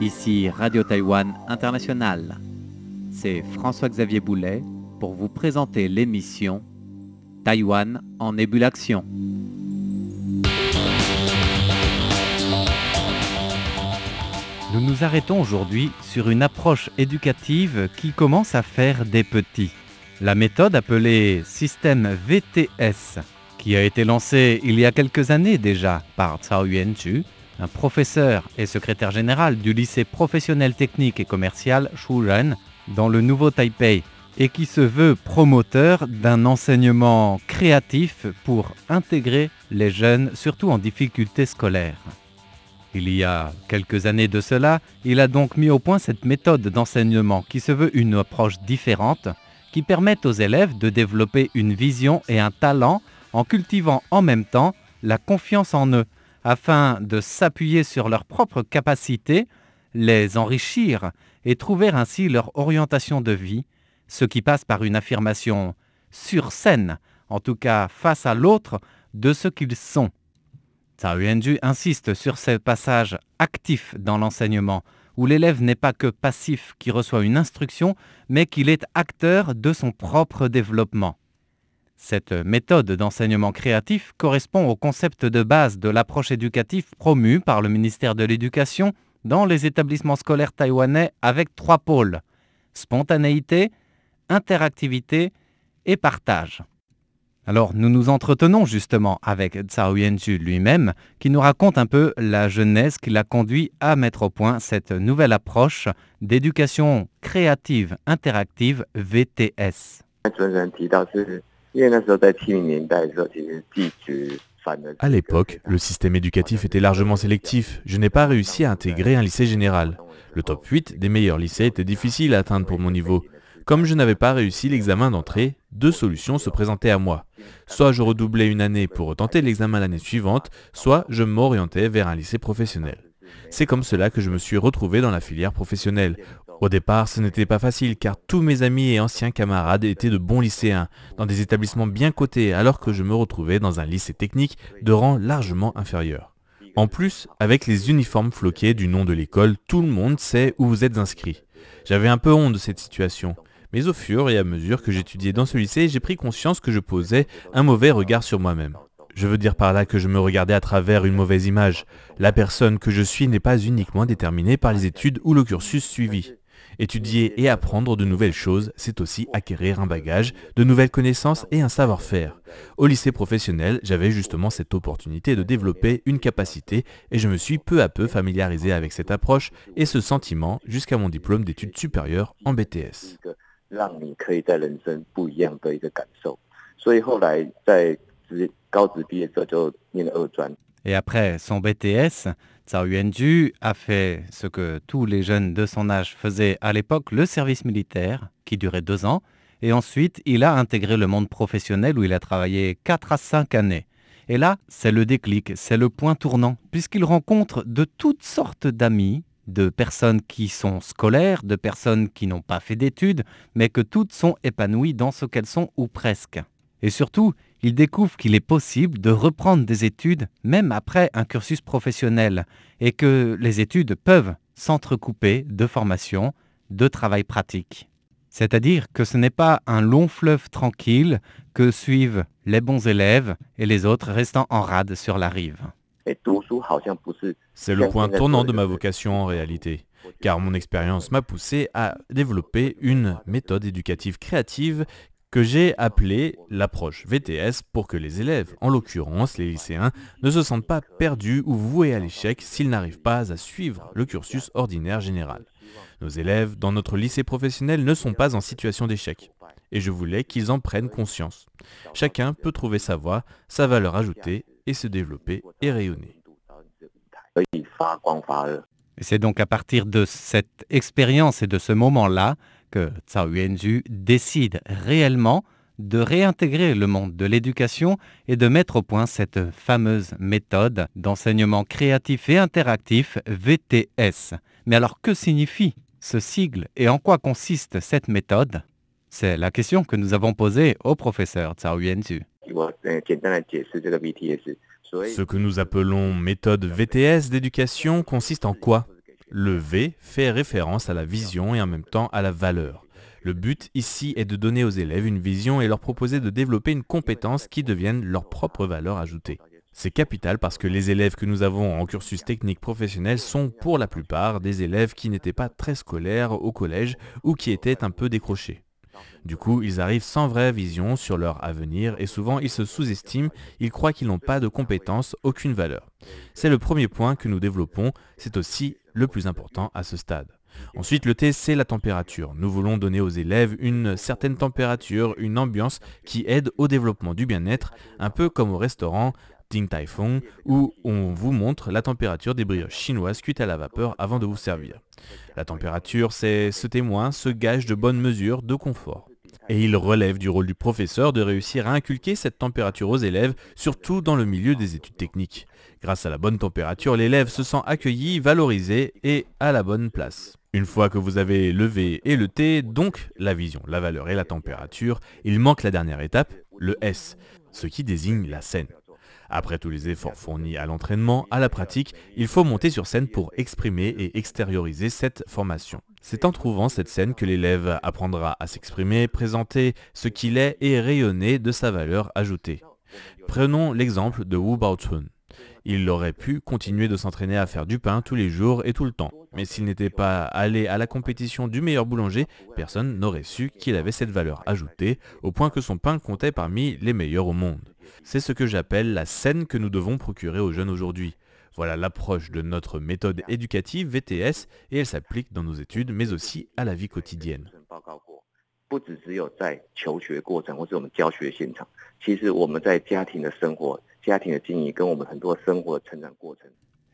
Ici Radio Taïwan International. C'est François-Xavier Boulet pour vous présenter l'émission Taïwan en ébullition. Nous nous arrêtons aujourd'hui sur une approche éducative qui commence à faire des petits. La méthode appelée système VTS, qui a été lancée il y a quelques années déjà par Cao Yuanju, un professeur et secrétaire général du lycée professionnel technique et commercial Shuren dans le Nouveau Taipei et qui se veut promoteur d'un enseignement créatif pour intégrer les jeunes, surtout en difficulté scolaire. Il y a quelques années de cela, il a donc mis au point cette méthode d'enseignement qui se veut une approche différente, qui permet aux élèves de développer une vision et un talent en cultivant en même temps la confiance en eux, afin de s'appuyer sur leurs propres capacités, les enrichir et trouver ainsi leur orientation de vie, ce qui passe par une affirmation sur scène, en tout cas face à l'autre, de ce qu'ils sont. Tsao Yuanju insiste sur ce passage actif dans l'enseignement, où l'élève n'est pas que passif qui reçoit une instruction, mais qu'il est acteur de son propre développement. Cette méthode d'enseignement créatif correspond au concept de base de l'approche éducative promue par le ministère de l'Éducation dans les établissements scolaires taïwanais avec trois pôles spontanéité, interactivité et partage. Alors nous nous entretenons justement avec Tsao Yenju lui-même qui nous raconte un peu la jeunesse qui l'a conduit à mettre au point cette nouvelle approche d'éducation créative interactive VTS. À l'époque, le système éducatif était largement sélectif. Je n'ai pas réussi à intégrer un lycée général. Le top 8 des meilleurs lycées était difficile à atteindre pour mon niveau. Comme je n'avais pas réussi l'examen d'entrée, deux solutions se présentaient à moi. Soit je redoublais une année pour tenter l'examen l'année suivante, soit je m'orientais vers un lycée professionnel. C'est comme cela que je me suis retrouvé dans la filière professionnelle. Au départ, ce n'était pas facile car tous mes amis et anciens camarades étaient de bons lycéens, dans des établissements bien cotés, alors que je me retrouvais dans un lycée technique de rang largement inférieur. En plus, avec les uniformes floqués du nom de l'école, tout le monde sait où vous êtes inscrit. J'avais un peu honte de cette situation. Mais au fur et à mesure que j'étudiais dans ce lycée, j'ai pris conscience que je posais un mauvais regard sur moi-même. Je veux dire par là que je me regardais à travers une mauvaise image. La personne que je suis n'est pas uniquement déterminée par les études ou le cursus suivi. Étudier et apprendre de nouvelles choses, c'est aussi acquérir un bagage, de nouvelles connaissances et un savoir-faire. Au lycée professionnel, j'avais justement cette opportunité de développer une capacité et je me suis peu à peu familiarisé avec cette approche et ce sentiment jusqu'à mon diplôme d'études supérieures en BTS. Et après son BTS, Tsao Yuanju a fait ce que tous les jeunes de son âge faisaient à l'époque, le service militaire, qui durait deux ans, et ensuite il a intégré le monde professionnel où il a travaillé quatre à cinq années. Et là, c'est le déclic, c'est le point tournant, puisqu'il rencontre de toutes sortes d'amis, de personnes qui sont scolaires, de personnes qui n'ont pas fait d'études, mais que toutes sont épanouies dans ce qu'elles sont ou presque. Et surtout, il découvre qu'il est possible de reprendre des études même après un cursus professionnel et que les études peuvent s'entrecouper de formation, de travail pratique. C'est-à-dire que ce n'est pas un long fleuve tranquille que suivent les bons élèves et les autres restant en rade sur la rive. C'est le point tournant de ma vocation en réalité, car mon expérience m'a poussé à développer une méthode éducative créative que j'ai appelée l'approche VTS pour que les élèves, en l'occurrence les lycéens, ne se sentent pas perdus ou voués à l'échec s'ils n'arrivent pas à suivre le cursus ordinaire général. Nos élèves dans notre lycée professionnel ne sont pas en situation d'échec et je voulais qu'ils en prennent conscience. Chacun peut trouver sa voie, sa valeur ajoutée et se développer et rayonner. C'est donc à partir de cette expérience et de ce moment-là que Tsao Yuanju décide réellement de réintégrer le monde de l'éducation et de mettre au point cette fameuse méthode d'enseignement créatif et interactif VTS. Mais alors que signifie ce sigle et en quoi consiste cette méthode? C'est la question que nous avons posée au professeur Zhao Yuanzhu. Ce que nous appelons méthode VTS d'éducation consiste en quoi? Le V fait référence à la vision et en même temps à la valeur. Le but ici est de donner aux élèves une vision et leur proposer de développer une compétence qui devienne leur propre valeur ajoutée. C'est capital parce que les élèves que nous avons en cursus technique professionnel sont pour la plupart des élèves qui n'étaient pas très scolaires au collège ou qui étaient un peu décrochés. Du coup, ils arrivent sans vraie vision sur leur avenir et souvent ils se sous-estiment, ils croient qu'ils n'ont pas de compétences, aucune valeur. C'est le premier point que nous développons, c'est aussi le plus important à ce stade. Ensuite, le T, c'est la température. Nous voulons donner aux élèves une certaine température, une ambiance qui aide au développement du bien-être, un peu comme au restaurant Ding Tai Fung, où on vous montre la température des brioches chinoises cuites à la vapeur avant de vous servir. La température, c'est ce témoin, ce gage de bonne mesure, de confort. Et il relève du rôle du professeur de réussir à inculquer cette température aux élèves, surtout dans le milieu des études techniques. Grâce à la bonne température, l'élève se sent accueilli, valorisé et à la bonne place. Une fois que vous avez le V et le T, donc la vision, la valeur et la température, il manque la dernière étape, le S, ce qui désigne la scène. Après tous les efforts fournis à l'entraînement, à la pratique, il faut monter sur scène pour exprimer et extérioriser cette formation. C'est en trouvant cette scène que l'élève apprendra à s'exprimer, présenter ce qu'il est et rayonner de sa valeur ajoutée. Prenons l'exemple de Wu Baochun. Il aurait pu continuer de s'entraîner à faire du pain tous les jours et tout le temps. Mais s'il n'était pas allé à la compétition du meilleur boulanger, personne n'aurait su qu'il avait cette valeur ajoutée, au point que son pain comptait parmi les meilleurs au monde. C'est ce que j'appelle la scène que nous devons procurer aux jeunes aujourd'hui. Voilà l'approche de notre méthode éducative VTS et elle s'applique dans nos études mais aussi à la vie quotidienne.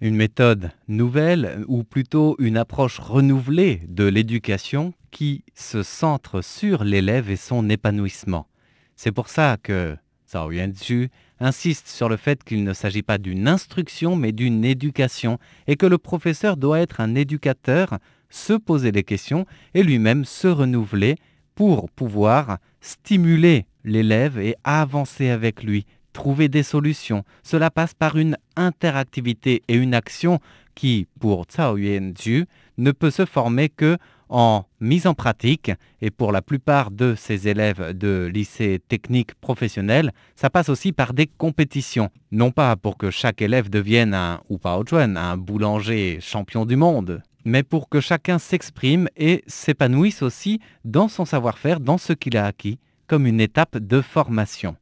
Une méthode nouvelle, ou plutôt une approche renouvelée de l'éducation qui se centre sur l'élève et son épanouissement. C'est pour ça que Zhao Yuanzhu insiste sur le fait qu'il ne s'agit pas d'une instruction mais d'une éducation et que le professeur doit être un éducateur, se poser des questions et lui-même se renouveler pour pouvoir stimuler l'élève et avancer avec lui, trouver des solutions. Cela passe par une interactivité et une action qui, pour Cao Yuanju, ne peut se former que en mise en pratique. Et pour la plupart de ces élèves de lycée technique professionnel, ça passe aussi par des compétitions. Non pas pour que chaque élève devienne un ou un boulanger champion du monde, mais pour que chacun s'exprime et s'épanouisse aussi dans son savoir-faire, dans ce qu'il a acquis, comme une étape de formation.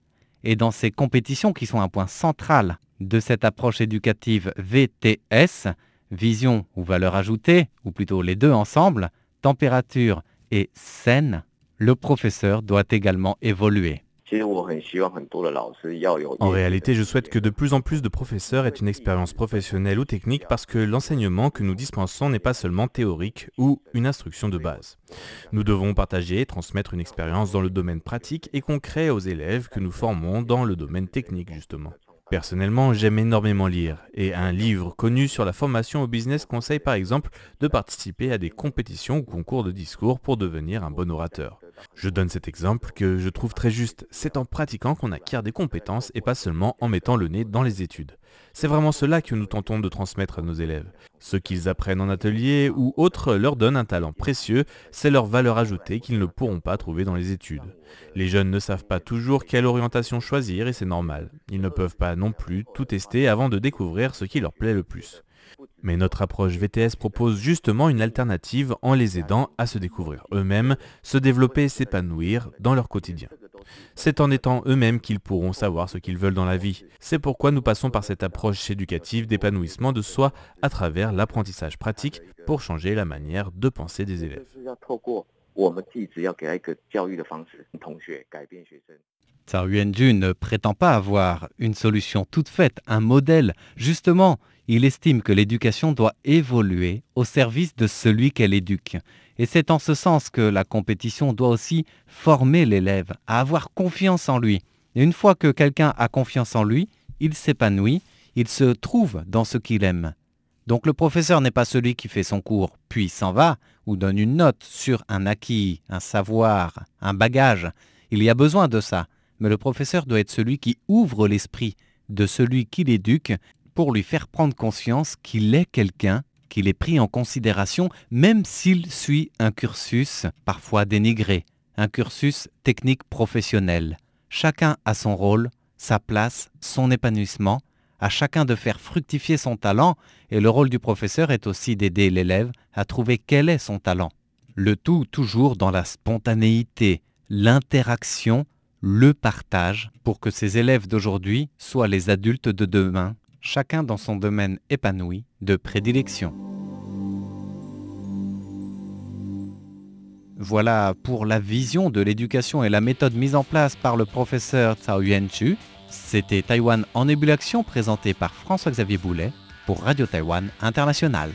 Et dans ces compétitions qui sont un point central de cette approche éducative VTS, vision ou valeur ajoutée, ou plutôt les deux ensemble, température et scène, le professeur doit également évoluer. En réalité, je souhaite que de plus en plus de professeurs aient une expérience professionnelle ou technique parce que l'enseignement que nous dispensons n'est pas seulement théorique ou une instruction de base. Nous devons partager et transmettre une expérience dans le domaine pratique et concret aux élèves que nous formons dans le domaine technique justement. Personnellement, j'aime énormément lire, et un livre connu sur la formation au business conseille par exemple de participer à des compétitions ou concours de discours pour devenir un bon orateur. Je donne cet exemple que je trouve très juste. C'est en pratiquant qu'on acquiert des compétences et pas seulement en mettant le nez dans les études. C'est vraiment cela que nous tentons de transmettre à nos élèves. Ce qu'ils apprennent en atelier ou autre leur donne un talent précieux, c'est leur valeur ajoutée qu'ils ne pourront pas trouver dans les études. Les jeunes ne savent pas toujours quelle orientation choisir et c'est normal. Ils ne peuvent pas non plus tout tester avant de découvrir ce qui leur plaît le plus. Mais notre approche VTS propose justement une alternative en les aidant à se découvrir eux-mêmes, se développer et s'épanouir dans leur quotidien. C'est en étant eux-mêmes qu'ils pourront savoir ce qu'ils veulent dans la vie. C'est pourquoi nous passons par cette approche éducative d'épanouissement de soi à travers l'apprentissage pratique pour changer la manière de penser des élèves. Tsao Yuanju ne prétend pas avoir une solution toute faite, un modèle. Justement, il estime que l'éducation doit évoluer au service de celui qu'elle éduque. Et c'est en ce sens que la compétition doit aussi former l'élève à avoir confiance en lui. Et une fois que quelqu'un a confiance en lui, il s'épanouit, il se trouve dans ce qu'il aime. Donc le professeur n'est pas celui qui fait son cours puis s'en va ou donne une note sur un acquis, un savoir, un bagage. Il y a besoin de ça, mais le professeur doit être celui qui ouvre l'esprit de celui qui l'éduque pour lui faire prendre conscience qu'il est quelqu'un, qu'il est pris en considération même s'il suit un cursus parfois dénigré, un cursus technique professionnel. Chacun a son rôle, sa place, son épanouissement, à chacun de faire fructifier son talent, et le rôle du professeur est aussi d'aider l'élève à trouver quel est son talent. Le tout toujours dans la spontanéité, l'interaction, le partage, pour que ces élèves d'aujourd'hui soient les adultes de demain, chacun dans son domaine épanoui de prédilection. Voilà pour la vision de l'éducation et la méthode mise en place par le professeur Tsao Yuan-Chu. C'était Taïwan en ébullition présenté par François-Xavier Boulet pour Radio Taïwan International.